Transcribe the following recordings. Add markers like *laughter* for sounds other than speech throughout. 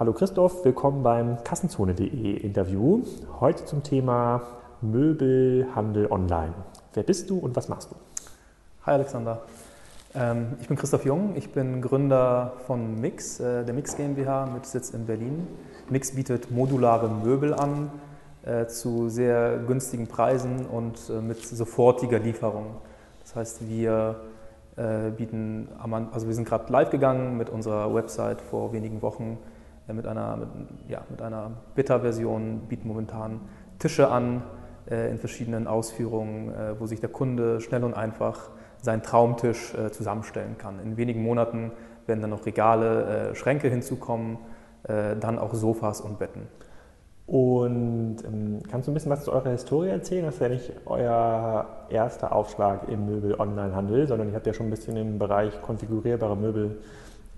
Hallo Christoph, willkommen beim Kassenzone.de Interview. Heute zum Thema Möbelhandel online. Wer bist du und was machst du? Hi Alexander, ähm, ich bin Christoph Jung, ich bin Gründer von Mix, äh, der Mix GmbH mit Sitz in Berlin. Mix bietet modulare Möbel an äh, zu sehr günstigen Preisen und äh, mit sofortiger Lieferung. Das heißt, wir bieten, also wir sind gerade live gegangen mit unserer Website vor wenigen Wochen mit einer, mit, ja, mit einer Beta-Version, bieten momentan Tische an in verschiedenen Ausführungen, wo sich der Kunde schnell und einfach seinen Traumtisch zusammenstellen kann. In wenigen Monaten werden dann noch Regale, Schränke hinzukommen, dann auch Sofas und Betten. Und ähm, kannst du ein bisschen was zu eurer Historie erzählen? Das ist ja nicht euer erster Aufschlag im Möbel-Online-Handel, sondern ihr habt ja schon ein bisschen im Bereich konfigurierbare Möbel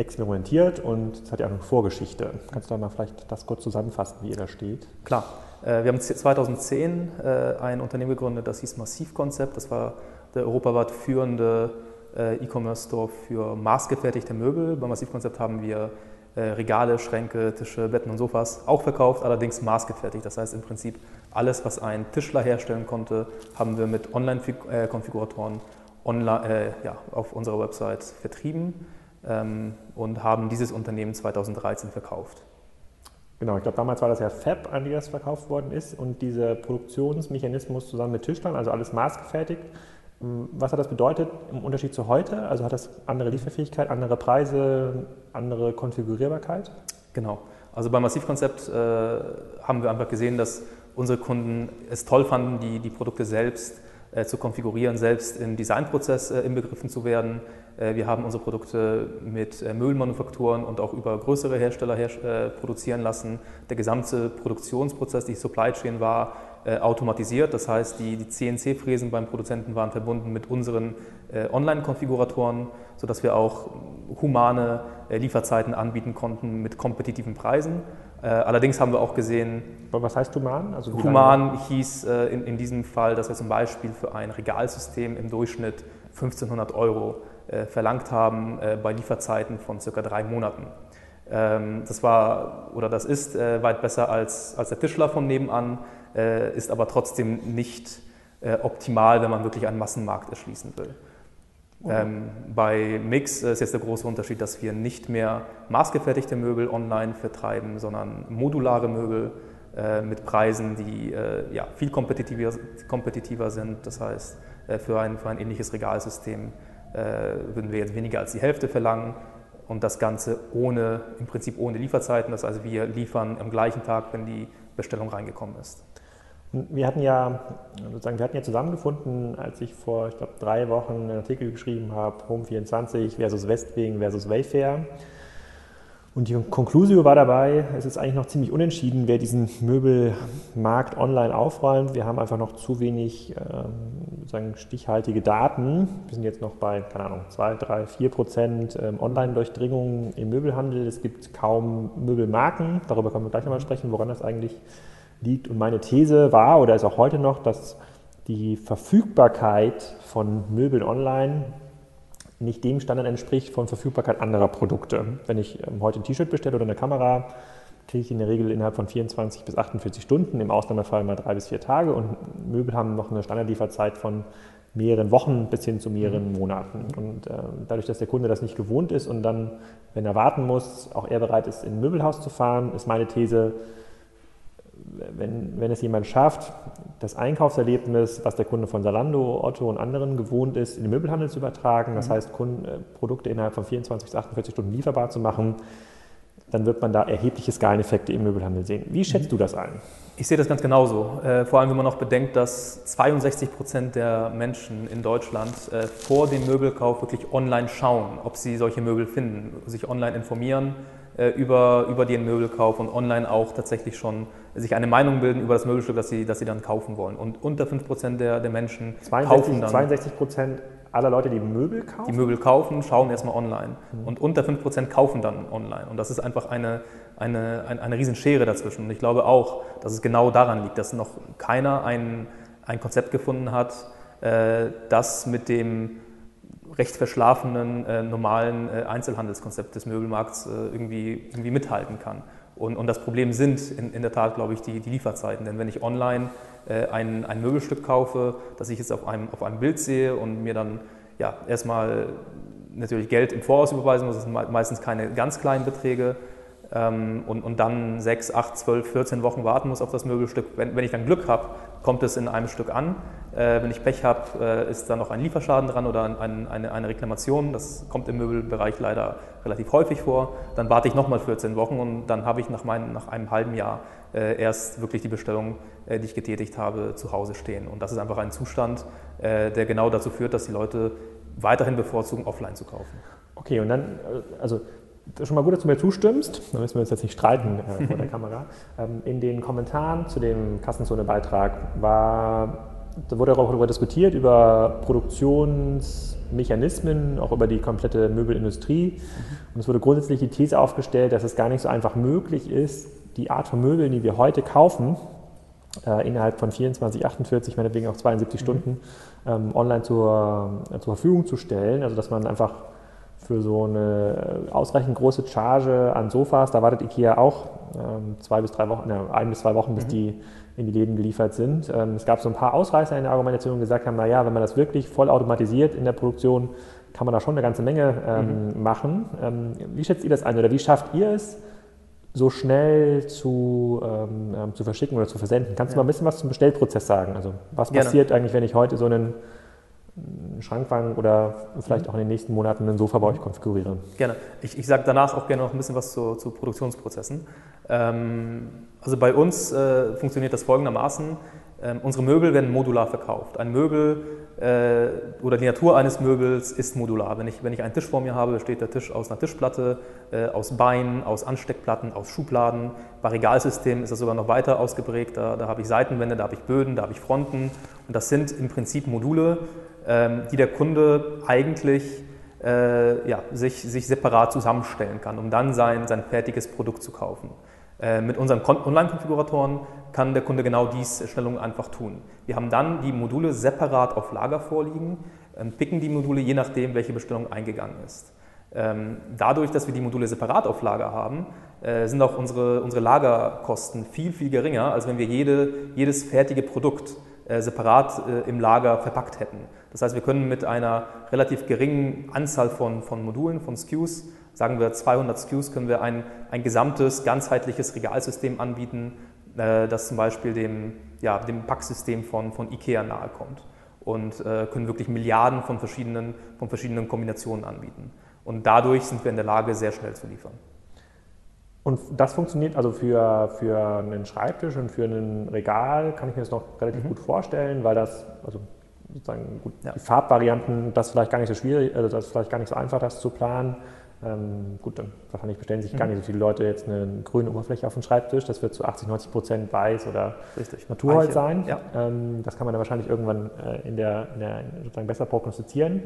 experimentiert und es hat ja auch eine Vorgeschichte. Kannst du da mal vielleicht das kurz zusammenfassen, wie ihr da steht? Klar. Äh, wir haben 2010 äh, ein Unternehmen gegründet, das hieß Massivkonzept. Das war der europaweit führende äh, E-Commerce-Store für maßgefertigte Möbel. Bei Massivkonzept haben wir Regale, Schränke, Tische, Betten und Sofas auch verkauft, allerdings maßgefertigt. Das heißt im Prinzip alles, was ein Tischler herstellen konnte, haben wir mit Online-Konfiguratoren online, äh, ja, auf unserer Website vertrieben und haben dieses Unternehmen 2013 verkauft. Genau, ich glaube, damals war das ja Fab, an die das verkauft worden ist und dieser Produktionsmechanismus zusammen mit Tischlern, also alles maßgefertigt, was hat das bedeutet im Unterschied zu heute? Also hat das andere Lieferfähigkeit, andere Preise, andere Konfigurierbarkeit? Genau. Also beim Massivkonzept äh, haben wir einfach gesehen, dass unsere Kunden es toll fanden, die, die Produkte selbst zu konfigurieren, selbst im Designprozess äh, inbegriffen zu werden. Äh, wir haben unsere Produkte mit äh, Müllmanufakturen und auch über größere Hersteller her äh, produzieren lassen. Der gesamte Produktionsprozess, die Supply Chain war äh, automatisiert. Das heißt, die, die CNC-Fräsen beim Produzenten waren verbunden mit unseren äh, Online-Konfiguratoren, sodass wir auch humane äh, Lieferzeiten anbieten konnten mit kompetitiven Preisen. Äh, allerdings haben wir auch gesehen. Was heißt human? Also human hieß äh, in, in diesem Fall, dass wir zum Beispiel für ein Regalsystem im Durchschnitt 1500 Euro äh, verlangt haben bei Lieferzeiten von circa drei Monaten. Ähm, das war oder das ist weit besser als, als der Tischler von nebenan ist aber trotzdem nicht optimal, wenn man wirklich einen Massenmarkt erschließen will. Ähm, bei Mix ist jetzt der große Unterschied, dass wir nicht mehr maßgefertigte Möbel online vertreiben, sondern modulare Möbel äh, mit Preisen, die äh, ja, viel kompetitiver, kompetitiver, sind. Das heißt, äh, für, ein, für ein ähnliches Regalsystem äh, würden wir jetzt weniger als die Hälfte verlangen und das Ganze ohne, im Prinzip ohne Lieferzeiten. Das heißt, wir liefern am gleichen Tag, wenn die Bestellung reingekommen ist. Wir hatten ja, sozusagen, wir hatten ja zusammengefunden, als ich vor, ich glaube, drei Wochen einen Artikel geschrieben habe, Home24 versus Westwing versus Wayfair. Und die Konklusio war dabei, es ist eigentlich noch ziemlich unentschieden, wer diesen Möbelmarkt online aufräumt. Wir haben einfach noch zu wenig ähm, stichhaltige Daten. Wir sind jetzt noch bei, keine Ahnung, 2, 3, 4 Prozent ähm, Online-Durchdringung im Möbelhandel. Es gibt kaum Möbelmarken. Darüber können wir gleich nochmal sprechen, woran das eigentlich liegt. Und meine These war oder ist auch heute noch, dass die Verfügbarkeit von Möbeln online nicht dem Standard entspricht von Verfügbarkeit anderer Produkte. Wenn ich ähm, heute ein T-Shirt bestelle oder eine Kamera, kriege ich in der Regel innerhalb von 24 bis 48 Stunden, im Ausnahmefall mal drei bis vier Tage und Möbel haben noch eine Standardlieferzeit von mehreren Wochen bis hin zu mehreren mhm. Monaten. Und äh, dadurch, dass der Kunde das nicht gewohnt ist und dann, wenn er warten muss, auch er bereit ist, in ein Möbelhaus zu fahren, ist meine These, wenn, wenn es jemand schafft, das Einkaufserlebnis, was der Kunde von Salando, Otto und anderen gewohnt ist, in den Möbelhandel zu übertragen, das mhm. heißt Kunden, äh, Produkte innerhalb von 24 bis 48 Stunden lieferbar zu machen, dann wird man da erhebliche Skaleneffekte im Möbelhandel sehen. Wie schätzt mhm. du das ein? Ich sehe das ganz genauso. Äh, vor allem, wenn man noch bedenkt, dass 62 Prozent der Menschen in Deutschland äh, vor dem Möbelkauf wirklich online schauen, ob sie solche Möbel finden, sich online informieren äh, über, über den Möbelkauf und online auch tatsächlich schon sich eine Meinung bilden über das Möbelstück, das sie, das sie dann kaufen wollen. Und unter 5% der, der Menschen 62, kaufen dann. 62% aller Leute, die Möbel kaufen? Die Möbel kaufen, schauen erstmal online. Mhm. Und unter 5% kaufen dann online. Und das ist einfach eine, eine, eine, eine Riesenschere dazwischen. Und ich glaube auch, dass es genau daran liegt, dass noch keiner ein, ein Konzept gefunden hat, äh, das mit dem recht verschlafenen, äh, normalen äh, Einzelhandelskonzept des Möbelmarkts äh, irgendwie, irgendwie mithalten kann. Und, und das Problem sind in, in der Tat, glaube ich, die, die Lieferzeiten. Denn wenn ich online äh, ein, ein Möbelstück kaufe, das ich jetzt auf einem, auf einem Bild sehe und mir dann ja, erstmal natürlich Geld im Voraus überweisen muss, das sind meistens keine ganz kleinen Beträge, und, und dann sechs, acht, zwölf, 14 Wochen warten muss auf das Möbelstück. Wenn, wenn ich dann Glück habe, kommt es in einem Stück an. Äh, wenn ich Pech habe, äh, ist da noch ein Lieferschaden dran oder ein, eine, eine, Reklamation. Das kommt im Möbelbereich leider relativ häufig vor. Dann warte ich nochmal 14 Wochen und dann habe ich nach, mein, nach einem halben Jahr äh, erst wirklich die Bestellung, äh, die ich getätigt habe, zu Hause stehen. Und das ist einfach ein Zustand, äh, der genau dazu führt, dass die Leute weiterhin bevorzugen, offline zu kaufen. Okay, und dann, schon mal gut, dass du mir zustimmst. Da müssen wir uns jetzt nicht streiten äh, vor der Kamera. *laughs* Ähm, in den Kommentaren zu dem Kassenzone-Beitrag war, da wurde auch darüber diskutiert, über Produktionsmechanismen, auch über die komplette Möbelindustrie. Und es wurde grundsätzlich die These aufgestellt, dass es gar nicht so einfach möglich ist, die Art von Möbeln, die wir heute kaufen, äh, innerhalb von 24, 48, meinetwegen auch 72 mhm. Stunden ähm, online zur, äh, zur Verfügung zu stellen. Also dass man einfach für so eine ausreichend große Charge an Sofas, da wartet IKEA auch ähm, zwei bis drei Wochen, ne, ein bis zwei Wochen, bis mhm. die in die Läden geliefert sind. Ähm, es gab so ein paar Ausreißer in der Argumentation, die gesagt haben, naja, wenn man das wirklich voll automatisiert in der Produktion, kann man da schon eine ganze Menge ähm, mhm. machen. Ähm, wie schätzt ihr das ein oder wie schafft ihr es, so schnell zu, ähm, ähm, zu verschicken oder zu versenden? Kannst ja. du mal ein bisschen was zum Bestellprozess sagen? Also was Gerne. passiert eigentlich, wenn ich heute so einen Schrankwagen oder vielleicht auch in den nächsten Monaten ein Sofa bei euch konfigurieren. Gerne. Ich, ich sage danach auch gerne noch ein bisschen was zu, zu Produktionsprozessen. Ähm, also bei uns äh, funktioniert das folgendermaßen. Ähm, unsere Möbel werden modular verkauft. Ein Möbel äh, oder die Natur eines Möbels ist modular. Wenn ich, wenn ich einen Tisch vor mir habe, besteht der Tisch aus einer Tischplatte, äh, aus Beinen, aus Ansteckplatten, aus Schubladen. Bei Regalsystemen ist das sogar noch weiter ausgeprägt. Da, da habe ich Seitenwände, da habe ich Böden, da habe ich Fronten. Und das sind im Prinzip Module, die der Kunde eigentlich äh, ja, sich, sich separat zusammenstellen kann, um dann sein, sein fertiges Produkt zu kaufen. Äh, mit unseren Online-Konfiguratoren kann der Kunde genau diese Stellung einfach tun. Wir haben dann die Module separat auf Lager vorliegen, ähm, picken die Module je nachdem, welche Bestellung eingegangen ist. Ähm, dadurch, dass wir die Module separat auf Lager haben, äh, sind auch unsere, unsere Lagerkosten viel, viel geringer, als wenn wir jede, jedes fertige Produkt äh, separat äh, im Lager verpackt hätten. Das heißt, wir können mit einer relativ geringen Anzahl von, von Modulen, von SKUs, sagen wir 200 SKUs, können wir ein, ein gesamtes, ganzheitliches Regalsystem anbieten, äh, das zum Beispiel dem, ja, dem Packsystem von, von IKEA nahe kommt und können wirklich Milliarden von verschiedenen, von verschiedenen Kombinationen anbieten. Und dadurch sind wir in der Lage, sehr schnell zu liefern. Und das funktioniert also für, für einen Schreibtisch und für ein Regal, kann ich mir das noch relativ mhm. gut vorstellen, weil das, also sozusagen gut, ja. die Farbvarianten, das ist vielleicht gar nicht so schwierig, also das ist vielleicht gar nicht so einfach, das zu planen. Ähm, gut, dann wahrscheinlich bestellen sich mhm. gar nicht so viele Leute jetzt eine grüne Oberfläche auf den Schreibtisch. Das wird zu 80, 90 Prozent weiß oder Richtig. Naturholz sein. Ja. Ähm, das kann man dann wahrscheinlich irgendwann äh, in der, in der sozusagen besser prognostizieren.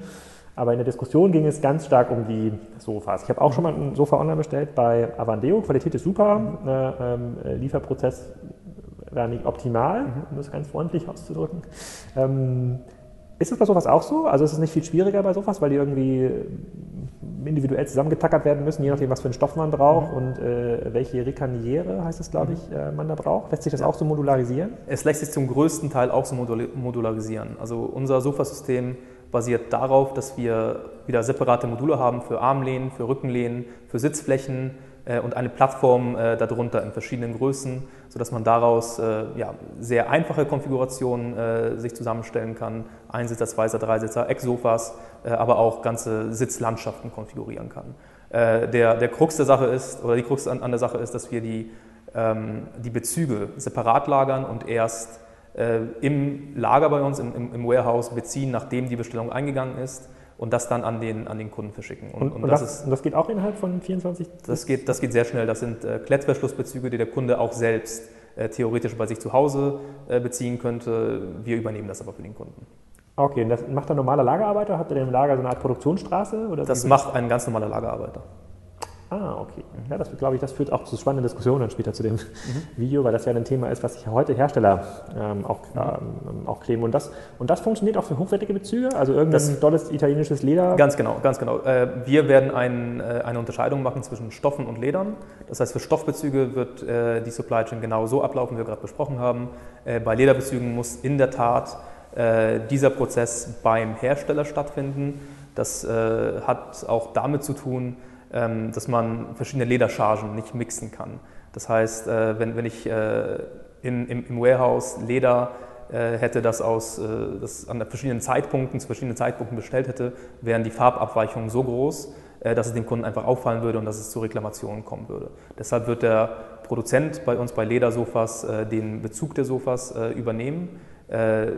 Aber in der Diskussion ging es ganz stark um die Sofas. Ich habe auch schon mal ein Sofa online bestellt bei Avandeo. Qualität ist super. Mhm. Ähm, Lieferprozess war nicht optimal, mhm. um das ganz freundlich auszudrücken. Ähm, ist es bei sowas auch so? Also ist es nicht viel schwieriger bei sowas, weil die irgendwie individuell zusammengetackert werden müssen, je nachdem, was für einen Stoff man braucht mhm. und äh, welche Rekaniere, heißt es, glaube ich, äh, man da braucht. Lässt sich das auch so modularisieren? Es lässt sich zum größten Teil auch so modularisieren. Also unser Sofasystem basiert darauf, dass wir wieder separate Module haben für Armlehnen, für Rückenlehnen, für Sitzflächen und eine Plattform äh, darunter in verschiedenen Größen, sodass man daraus äh, ja, sehr einfache Konfigurationen äh, sich zusammenstellen kann. Einsitzer, Zweisitzer, Dreisitzer, Ecksofas, äh, aber auch ganze Sitzlandschaften konfigurieren kann. Äh, der, der Krux der Sache ist, oder die Krux an, an der Sache ist, dass wir die, ähm, die Bezüge separat lagern und erst äh, im Lager bei uns, im, im, Warehouse beziehen, nachdem die Bestellung eingegangen ist und das dann an den, an den Kunden verschicken. Und, und, und das, das, ist, das, geht auch innerhalb von 24? Das geht, das geht sehr schnell. Das sind äh, Klettverschlussbezüge, die der Kunde auch selbst äh, theoretisch bei sich zu Hause äh, beziehen könnte. Wir übernehmen das aber für den Kunden. Okay, und das macht ein normaler Lagerarbeiter? Habt ihr denn im Lager so eine Art Produktionsstraße? Oder das macht ein ganz normaler Lagerarbeiter. Ah, okay. Ja, das glaube ich, das führt auch zu spannenden Diskussionen später zu dem mhm. Video, weil das ja ein Thema ist, was sich heute Hersteller ähm, auch, mhm. ähm, auch kleben. Und das, und das funktioniert auch für hochwertige Bezüge? Also irgendein das, tolles italienisches Leder? Ganz genau, ganz genau. Äh, wir werden ein, äh, eine Unterscheidung machen zwischen Stoffen und Ledern. Das heißt, für Stoffbezüge wird äh, die Supply Chain genau so ablaufen, wie wir gerade besprochen haben. Bei Lederbezügen muss in der Tat dieser Prozess beim Hersteller stattfinden. Das hat auch damit zu tun, dass man verschiedene Lederchargen nicht mixen kann. Das heißt, äh, wenn, wenn ich äh, in, im, im Warehouse Leder äh, hätte, das, aus, das an verschiedenen Zeitpunkten zu verschiedenen Zeitpunkten bestellt hätte, wären die Farbabweichungen so groß, dass es dem Kunden einfach auffallen würde und dass es zu Reklamationen kommen würde. Deshalb wird der Produzent bei uns bei Ledersofas den Bezug der Sofas übernehmen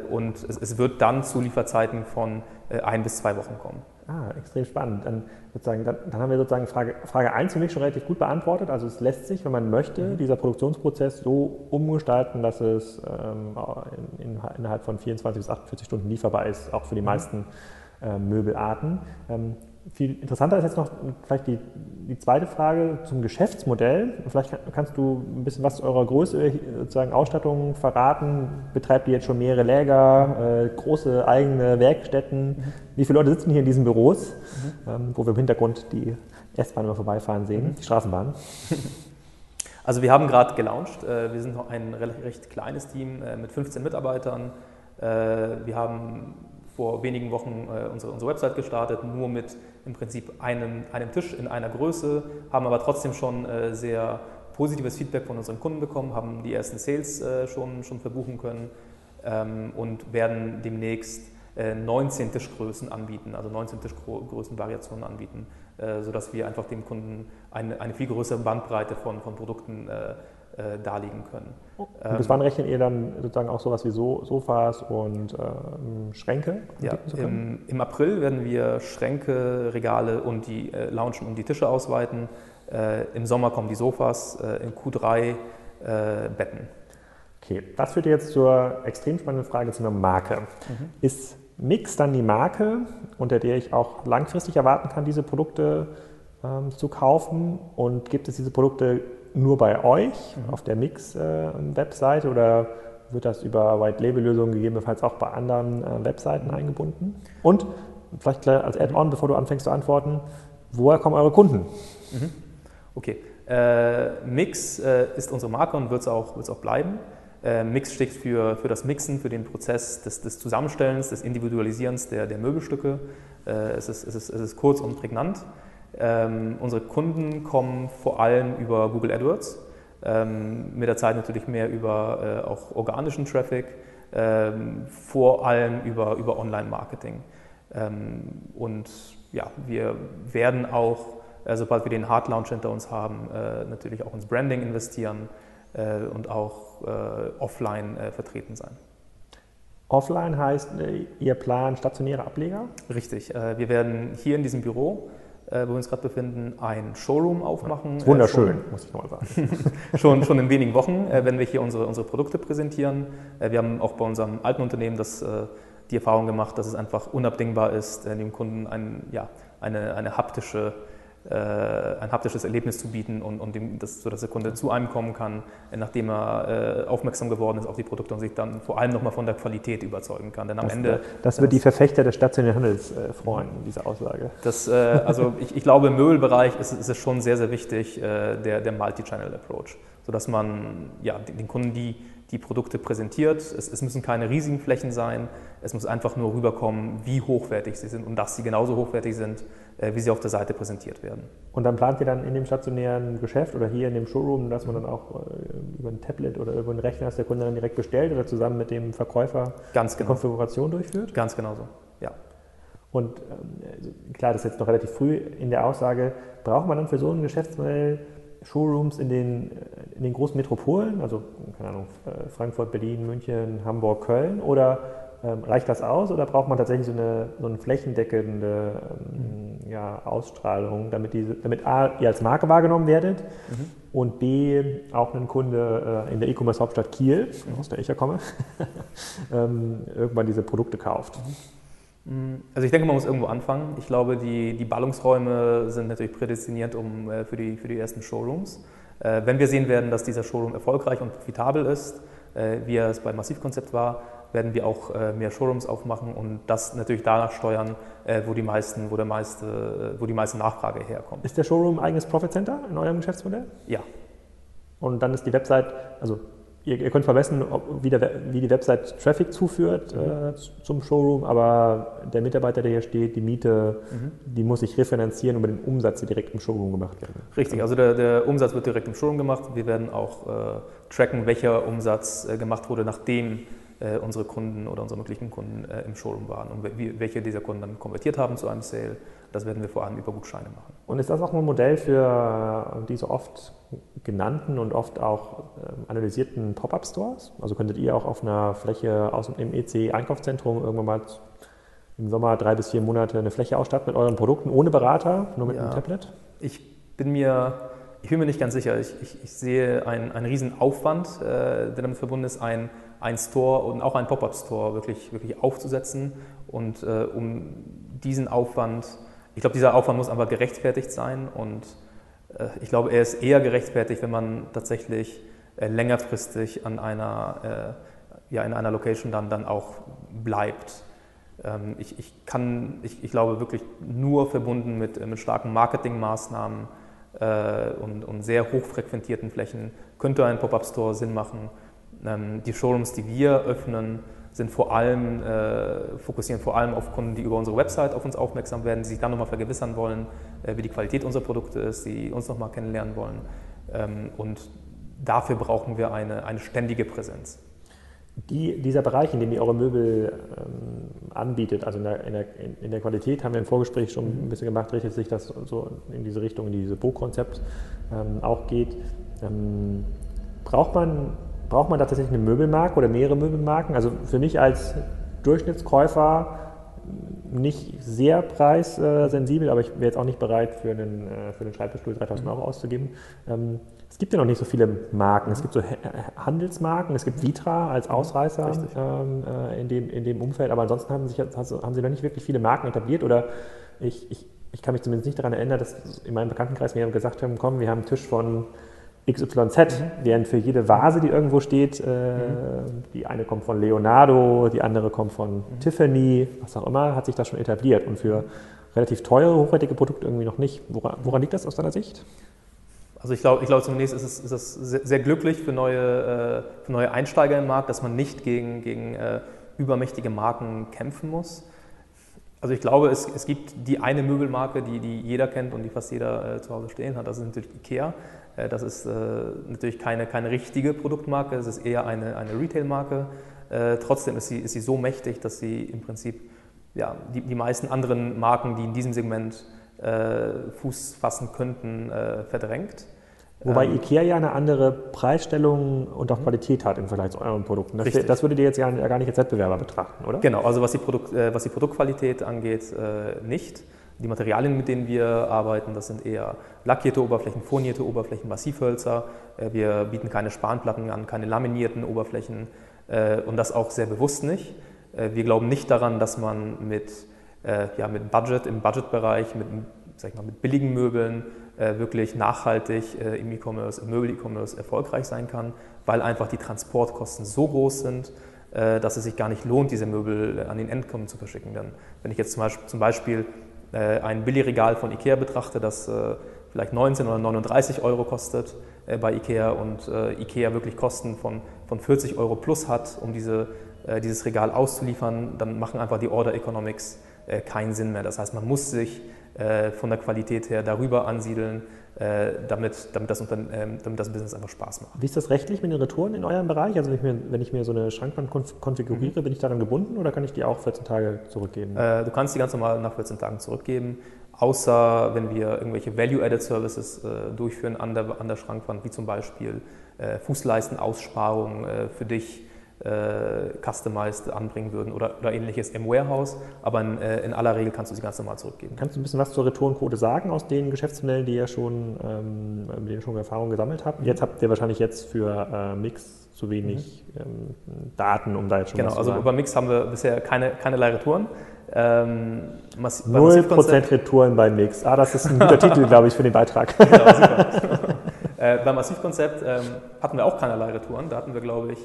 und es wird dann zu Lieferzeiten von ein bis zwei Wochen kommen. Ah, extrem spannend. Dann, sozusagen, dann, dann, haben wir sozusagen Frage, Frage 1 für mich schon relativ gut beantwortet. Also es lässt sich, wenn man möchte, mhm. dieser Produktionsprozess so umgestalten, dass es ähm, in, in, innerhalb von 24 bis 48 Stunden lieferbar ist, auch für die mhm. meisten äh, Möbelarten. Ähm, viel interessanter ist jetzt noch vielleicht die, die zweite Frage zum Geschäftsmodell. Vielleicht kannst du ein bisschen was zu eurer Größe, sozusagen Ausstattung verraten. Betreibt ihr jetzt schon mehrere Läger, äh, große eigene Werkstätten? Mhm. Wie viele Leute sitzen hier in diesen Büros, mhm. ähm, wo wir im Hintergrund die S-Bahn immer vorbeifahren sehen, mhm. die Straßenbahn? *laughs* Also wir haben gerade gelauncht. Äh, wir sind noch ein recht kleines Team äh, mit 15 Mitarbeitern. Äh, wir haben vor wenigen Wochen äh, unsere, unsere Website gestartet, nur mit im Prinzip einem, einem Tisch in einer Größe, haben aber trotzdem schon äh, sehr positives Feedback von unseren Kunden bekommen, haben die ersten Sales äh, schon, schon verbuchen können ähm, und werden demnächst 19 Tischgrößen anbieten, also 19 Tischgrößenvariationen anbieten, sodass wir einfach dem Kunden eine, eine viel größere Bandbreite von, von Produkten äh, darlegen können. Und bis wann rechnet ihr dann sozusagen auch sowas wie so Sofas und ähm, Schränke? Ja, im, im, April werden wir Schränke, Regale und die äh, Loungen und die Tische ausweiten. Äh, Im Sommer kommen die Sofas, äh, in Q3 äh, Betten. Okay, das führt jetzt zur extrem spannenden Frage zu einer Marke. Mhm. Ist Mix dann die Marke, unter der ich auch langfristig erwarten kann, diese Produkte ähm, zu kaufen? Und gibt es diese Produkte nur bei euch mhm. auf der Mix-Webseite äh, oder wird das über White-Label-Lösungen gegebenenfalls auch bei anderen äh, Webseiten eingebunden? Und vielleicht als Add-on, bevor du anfängst zu antworten, woher kommen eure Kunden? Mhm. Okay, äh, Mix äh, ist unsere Marke und wird es auch, auch bleiben. Äh, Mix steht für, für das Mixen, für den Prozess des, des Zusammenstellens, des Individualisierens der, der Möbelstücke. Äh, es, ist, es, ist, es ist kurz und prägnant. Ähm, unsere Kunden kommen vor allem über Google AdWords, ähm, mit der Zeit natürlich mehr über äh, auch organischen Traffic, ähm, vor allem über, über Online-Marketing. Ähm, und ja, wir werden auch, äh, sobald wir den Hard Launch hinter uns haben, äh, natürlich auch ins Branding investieren äh, und auch äh, offline äh, vertreten sein. Offline heißt, ihr plant stationäre Ableger? Richtig. Wir werden hier in diesem Büro äh, wo wir uns gerade befinden, ein Showroom aufmachen. Wunderschön, äh, schon, muss ich nochmal sagen. *laughs* schon, schon in wenigen Wochen, äh, wenn wir hier unsere, unsere Produkte präsentieren. Äh, wir haben auch bei unserem alten Unternehmen das, äh, die Erfahrung gemacht, dass es einfach unabdingbar ist, dem Kunden ein, ja, eine, eine haptische ein haptisches Erlebnis zu bieten und, und dem, das, sodass der Kunde zu einem kommen kann, nachdem er äh, aufmerksam geworden ist auf die Produkte und sich dann vor allem nochmal von der Qualität überzeugen kann. Denn am das, Ende. Das wird die Verfechter des stationären Handels äh, freuen, diese Aussage. Das, äh, also *laughs* ich, ich, glaube, im Möbelbereich ist, ist, es schon sehr, sehr wichtig, äh, der, der Multi-Channel-Approach, sodass man ja, den Kunden die die Produkte präsentiert. Es, es, müssen keine riesigen Flächen sein. Es muss einfach nur rüberkommen, wie hochwertig sie sind und dass sie genauso hochwertig sind, äh, wie sie auf der Seite präsentiert werden. Und dann plant ihr dann in dem stationären Geschäft oder hier in dem Showroom, dass man dann auch äh, über ein Tablet oder über einen Rechner, dass der Kunde dann direkt bestellt oder zusammen mit dem Verkäufer Ganz genau. Konfiguration durchführt? Ganz genau so, ja. Und ähm, klar, das ist jetzt noch relativ früh in der Aussage, braucht man dann für so ein Geschäftsmodell Showrooms in den, in den großen Metropolen, also keine Ahnung, äh, Frankfurt, Berlin, München, Hamburg, Köln, oder ähm, reicht das aus oder braucht man tatsächlich so eine, so eine flächendeckende ähm, ja, Ausstrahlung, damit, diese, damit A, ihr als Marke wahrgenommen werdet mhm. und B, auch ein Kunde äh, in der E-Commerce-Hauptstadt Kiel, mhm. aus der ich ja komme, *laughs* ähm, irgendwann diese Produkte kauft? Mhm. Mm, also ich denke, man muss irgendwo anfangen. Ich glaube, die, die Ballungsräume sind natürlich prädestiniert um, äh, für, die, für die ersten Showrooms. Äh, wenn wir sehen werden, dass dieser Showroom erfolgreich und profitabel ist, äh, wie er es beim Massivkonzept war, werden wir auch mehr Showrooms aufmachen und das natürlich danach steuern, wo die, meisten, wo, der meiste, wo die meiste Nachfrage herkommt. Ist der Showroom ein eigenes Profit Center in eurem Geschäftsmodell? Ja. Und dann ist die Website, also ihr, ihr könnt vermessen, wie, der, wie, die Website Traffic zuführt mhm. äh, zum Showroom, aber der Mitarbeiter, der hier steht, die Miete, mhm. die muss sich refinanzieren über den Umsatz, der direkt im Showroom gemacht wird. Richtig, also der, der, Umsatz wird direkt im Showroom gemacht. Wir werden auch äh, tracken, welcher Umsatz äh, gemacht wurde, nachdem äh, unsere Kunden oder unsere möglichen Kunden äh, im Showroom waren und wie, welche dieser Kunden dann konvertiert haben zu einem Sale. Das werden wir vor allem über Gutscheine machen. Und ist das auch ein Modell für diese oft genannten und oft auch ähm, analysierten Pop-up-Stores? Also könntet ihr auch auf einer Fläche aus dem EC-Einkaufszentrum irgendwann mal im Sommer drei bis vier Monate eine Fläche ausstatten mit euren Produkten ohne Berater, nur mit ja, einem Tablet? Ich bin mir, ich bin mir nicht ganz sicher. Ich, ich, ich sehe einen, einen riesen Aufwand, äh, der damit verbunden ist, ein, ein Store und auch ein Pop-up-Store wirklich, wirklich aufzusetzen. Und äh, um diesen Aufwand, ich glaube, dieser Aufwand muss aber gerechtfertigt sein und äh, ich glaube, er ist eher gerechtfertigt, wenn man tatsächlich äh, längerfristig an einer, äh, ja, in einer Location dann, dann auch bleibt. Ähm, ich, ich, kann, ich, ich glaube wirklich nur verbunden mit, mit starken Marketingmaßnahmen und, und sehr hochfrequentierten Flächen könnte ein Pop-up-Store Sinn machen. Ähm, die Showrooms, die wir öffnen, sind vor allem, äh, fokussieren vor allem auf Kunden, die über unsere Website auf uns aufmerksam werden, die sich dann nochmal vergewissern wollen, äh, wie die Qualität unserer Produkte ist, die uns nochmal kennenlernen wollen. Ähm, und dafür brauchen wir eine, eine ständige Präsenz. Die, dieser Bereich, in dem ihr eure Möbel ähm, anbietet, also in der, in, der, in der, Qualität, haben wir im Vorgespräch schon ein bisschen gemacht, richtet sich das so in diese Richtung, in dieses Bo-Konzept ähm, auch geht. Ähm, braucht man Braucht man da tatsächlich eine Möbelmarke oder mehrere Möbelmarken? Also für mich als Durchschnittskäufer nicht sehr preissensibel, aber ich wäre jetzt auch nicht bereit, für einen, äh, für einen Schreibtischstuhl 3000 Euro auszugeben. Ähm, es gibt ja noch nicht so viele Marken. Es gibt so Handelsmarken, es gibt Vitra als Ausreißer ähm, äh, in, dem, in dem Umfeld, aber ansonsten haben, sich, haben sie noch nicht wirklich viele Marken etabliert oder ich, ich, ich kann mich zumindest nicht daran erinnern, dass in meinem Bekanntenkreis mir gesagt haben, komm, wir haben einen Tisch von XYZ, mhm. während für jede Vase, die irgendwo steht, äh, mhm. die eine kommt von Leonardo, die andere kommt von mhm. Tiffany, was auch immer, hat sich das schon etabliert und für relativ teure, hochwertige Produkte irgendwie noch nicht. Woran, woran liegt das aus deiner Sicht? Also ich glaube, ich glaube zunächst ist es, ist es sehr, sehr, glücklich für neue, äh, für neue Einsteiger im Markt, dass man nicht gegen, gegen äh, übermächtige Marken kämpfen muss. Also ich glaube, es, es gibt die eine Möbelmarke, die, die jeder kennt und die fast jeder äh, zu Hause stehen hat, das ist natürlich IKEA. Äh, das ist äh, natürlich keine, keine richtige Produktmarke, es ist eher eine, eine Retail-Marke. Äh, trotzdem ist sie, ist sie so mächtig, dass sie im Prinzip ja, die, die meisten anderen Marken, die in diesem Segment Fuß fassen könnten, verdrängt. Wobei ähm, IKEA ja eine andere Preisstellung und auch mhm. Qualität hat im Vergleich zu euren Produkten. Das, das würdet ihr jetzt ja gar nicht als Wettbewerber betrachten, oder? Genau, also was die, Produkt, was die Produktqualität angeht, nicht. Die Materialien, mit denen wir arbeiten, das sind eher lackierte Oberflächen, furnierte Oberflächen, Massivhölzer. Äh, wir bieten keine Spanplatten an, keine laminierten Oberflächen äh, und das auch sehr bewusst nicht. Äh, wir glauben nicht daran, dass man mit, ja, mit Budget, im Budgetbereich, mit, sag ich mal, mit billigen Möbeln wirklich nachhaltig im E-Commerce, im Möbel-E-Commerce erfolgreich sein kann, weil einfach die Transportkosten so groß sind, dass es sich gar nicht lohnt, diese Möbel an den Endkunden zu verschicken. Denn wenn ich jetzt zum Beispiel, zum Beispiel ein Billigregal von Ikea betrachte, das äh, vielleicht 19 oder 39 Euro kostet äh, bei Ikea und Ikea wirklich Kosten von, von 40 Euro plus hat, um diese, dieses Regal auszuliefern, dann machen einfach die Order Economics keinen Sinn mehr. Das heißt, man muss sich von der Qualität her darüber ansiedeln, damit, damit, das, ähm, damit das Business einfach Spaß macht. Wie ist das rechtlich mit den Retouren in eurem Bereich? Also wenn ich mir, wenn ich mir so eine Schrankwand konfiguriere, mhm. bin ich daran gebunden oder kann ich die auch 14 Tage zurückgeben? du kannst die ganz normal nach 14 Tagen zurückgeben außer wenn wir irgendwelche Value-Added Services äh, durchführen an der, an der Schrankwand, wie zum Beispiel äh, Fußleistenaussparung äh, für dich äh, customized anbringen würden oder, oder ähnliches im Warehouse, aber in, äh, in, aller Regel kannst du sie ganz normal zurückgeben. Kannst du ein bisschen was zur Retourenquote sagen aus den Geschäftsmodellen, die ihr schon, ähm, mit denen ihr schon Erfahrung gesammelt habt? Jetzt habt ihr wahrscheinlich jetzt für äh, Mix zu wenig mhm. ähm, Daten, um da jetzt schon genau, was zu also sagen. Genau, also über Mix haben wir bisher keine, keinerlei Retouren. Ähm, Massiv, 0% Retouren bei Mix. Ah, das ist ein guter *laughs* Titel, glaube ich, für den Beitrag. Genau, super. *laughs* äh, beim Massivkonzept ähm, hatten wir auch keinerlei Retouren. Da hatten wir, glaube ich,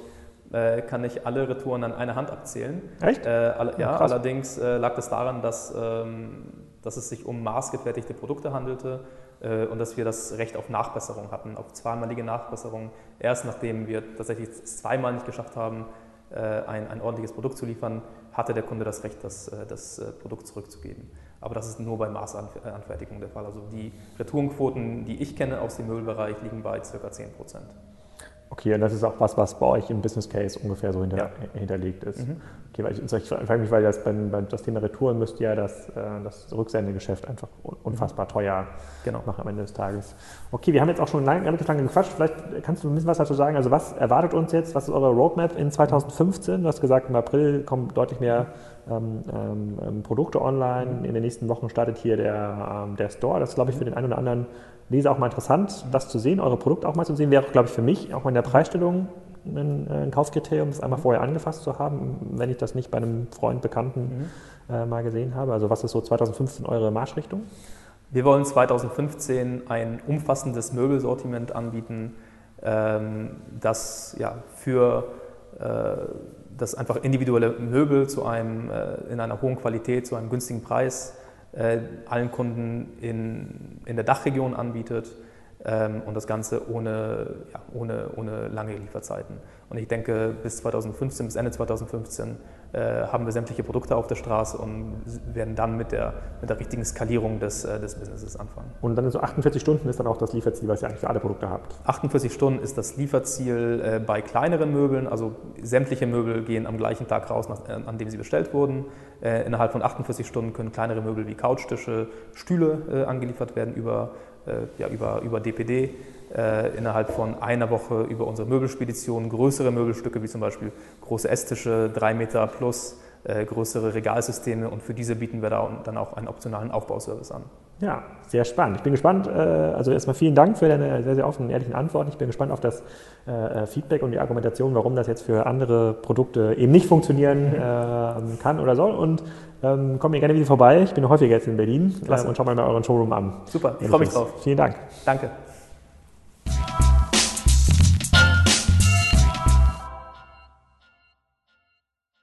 äh, kann ich alle Retouren an einer Hand abzählen. Echt? Äh, alle, ja, Krass. allerdings äh, lag das daran, dass, ähm, dass es sich um maßgefertigte Produkte handelte äh, und dass wir das Recht auf Nachbesserung hatten, auf zweimalige Nachbesserung. Erst nachdem wir tatsächlich zweimal nicht geschafft haben, äh, ein, ein ordentliches Produkt zu liefern, hatte der Kunde das Recht, das, äh, das Produkt zurückzugeben. Aber das ist nur bei Maßanfertigung der Fall. Also die Retourenquoten, die ich kenne aus dem Möbelbereich, liegen bei ca. 10 Prozent. Okay, und das ist auch was, was bei euch im Business Case ungefähr so hinter, ja. hinterlegt ist. Mhm. Okay, weil ich, ich frage mich, weil das, beim, beim, das Thema Retouren müsste ja das, äh, das Rücksendegeschäft einfach unfassbar teuer genau. machen am Ende des Tages. Okay, wir haben jetzt auch schon lange, relativ lange gequatscht. Vielleicht kannst du ein bisschen was dazu sagen. Also was erwartet uns jetzt? Was ist eure Roadmap in 2015? Du hast gesagt, im April kommen deutlich mehr ähm, ähm, Produkte online. In den nächsten Wochen startet hier der, ähm, der Store. Das ist, glaube ich, für den einen oder anderen Leser auch mal interessant, das zu sehen, eure Produkte auch mal zu sehen. Wäre, glaube ich, für mich auch in der Preisstellung ein, ein Kaufkriterium, das einmal vorher angefasst zu haben, wenn ich das nicht bei einem Freund, Bekannten mhm. äh, mal gesehen habe. Also was ist so 2015 eure Marschrichtung? Wir wollen 2015 ein umfassendes Möbelsortiment anbieten, ähm, das ja, für äh, das einfach individuelle Möbel zu einem, äh, in einer hohen Qualität, zu einem günstigen Preis äh, allen Kunden in, in der Dachregion anbietet ähm, und das Ganze ohne, ja, ohne, ohne lange Lieferzeiten. Und ich denke, bis 2015, bis Ende 2015 äh, haben wir sämtliche Produkte auf der Straße und werden dann mit der, mit der richtigen Skalierung des, äh, des Businesses anfangen. Und dann so 48 Stunden ist dann auch das Lieferziel, was ihr eigentlich für alle Produkte habt? 48 Stunden ist das Lieferziel äh, bei kleineren Möbeln, also sämtliche Möbel gehen am gleichen Tag raus, äh, an dem sie bestellt wurden. Äh, innerhalb von 48 Stunden können kleinere Möbel wie Couchtische, Stühle äh, angeliefert werden über äh, ja, über, über DPD äh, innerhalb von einer Woche über unsere Möbelspedition größere Möbelstücke wie zum Beispiel große Esstische, drei Meter plus, äh, größere Regalsysteme und für diese bieten wir da dann auch einen optionalen Aufbauservice an. Ja, sehr spannend. Ich bin gespannt. Äh, also erstmal vielen Dank für deine sehr, sehr offenen, ehrlichen Antworten. Ich bin gespannt auf das äh, Feedback und die Argumentation, warum das jetzt für andere Produkte eben nicht funktionieren mhm. kann oder soll. Und ähm, kommt mir gerne wieder vorbei. Ich bin häufiger jetzt in Berlin Klasse. und schau mal euren Showroom an. Super, ich freue mich drauf. Vielen Dank. Danke.